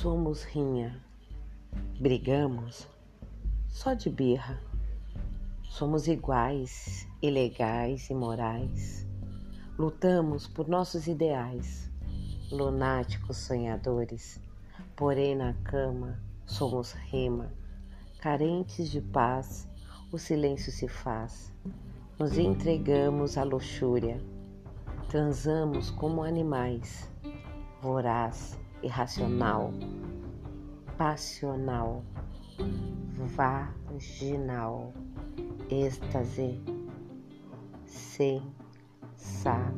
Somos rinha, brigamos só de birra. Somos iguais, ilegais e morais. Lutamos por nossos ideais, lunáticos sonhadores. Porém, na cama somos rima, carentes de paz, o silêncio se faz. Nos entregamos à luxúria, transamos como animais, voraz irracional, passional, vaginal, êxtase sensacional.